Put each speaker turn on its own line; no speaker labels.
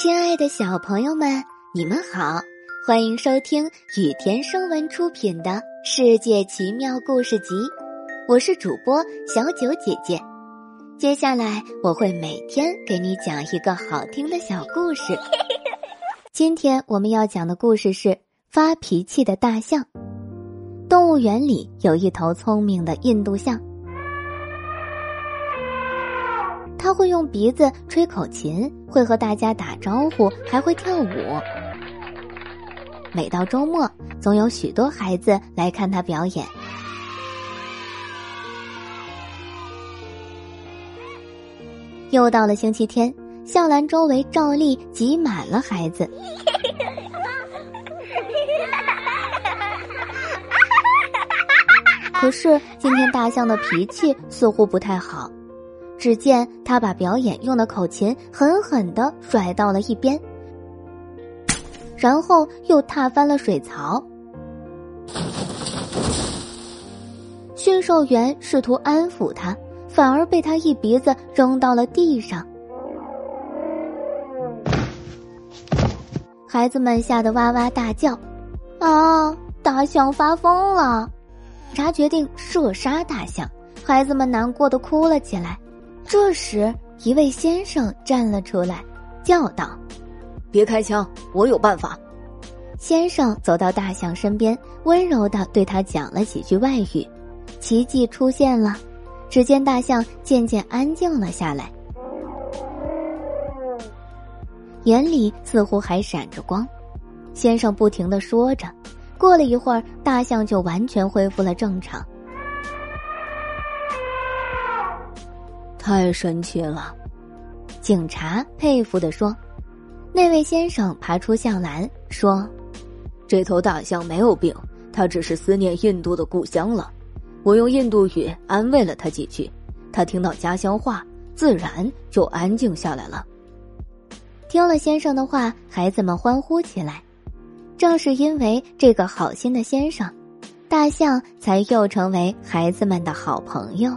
亲爱的小朋友们，你们好，欢迎收听雨田声文出品的《世界奇妙故事集》，我是主播小九姐姐。接下来我会每天给你讲一个好听的小故事。今天我们要讲的故事是发脾气的大象。动物园里有一头聪明的印度象。他会用鼻子吹口琴，会和大家打招呼，还会跳舞。每到周末，总有许多孩子来看他表演。又到了星期天，校栏周围照例挤满了孩子。可是今天大象的脾气似乎不太好。只见他把表演用的口琴狠狠的甩到了一边，然后又踏翻了水槽。驯兽员试图安抚他，反而被他一鼻子扔到了地上。孩子们吓得哇哇大叫：“啊！大象发疯了！”警察决定射杀大象，孩子们难过的哭了起来。这时，一位先生站了出来，叫道：“
别开枪，我有办法。”
先生走到大象身边，温柔的对他讲了几句外语。奇迹出现了，只见大象渐渐安静了下来，眼里似乎还闪着光。先生不停的说着，过了一会儿，大象就完全恢复了正常。
太神奇了，
警察佩服的说。那位先生爬出象栏说：“
这头大象没有病，它只是思念印度的故乡了。我用印度语安慰了他几句，他听到家乡话，自然就安静下来了。”
听了先生的话，孩子们欢呼起来。正是因为这个好心的先生，大象才又成为孩子们的好朋友。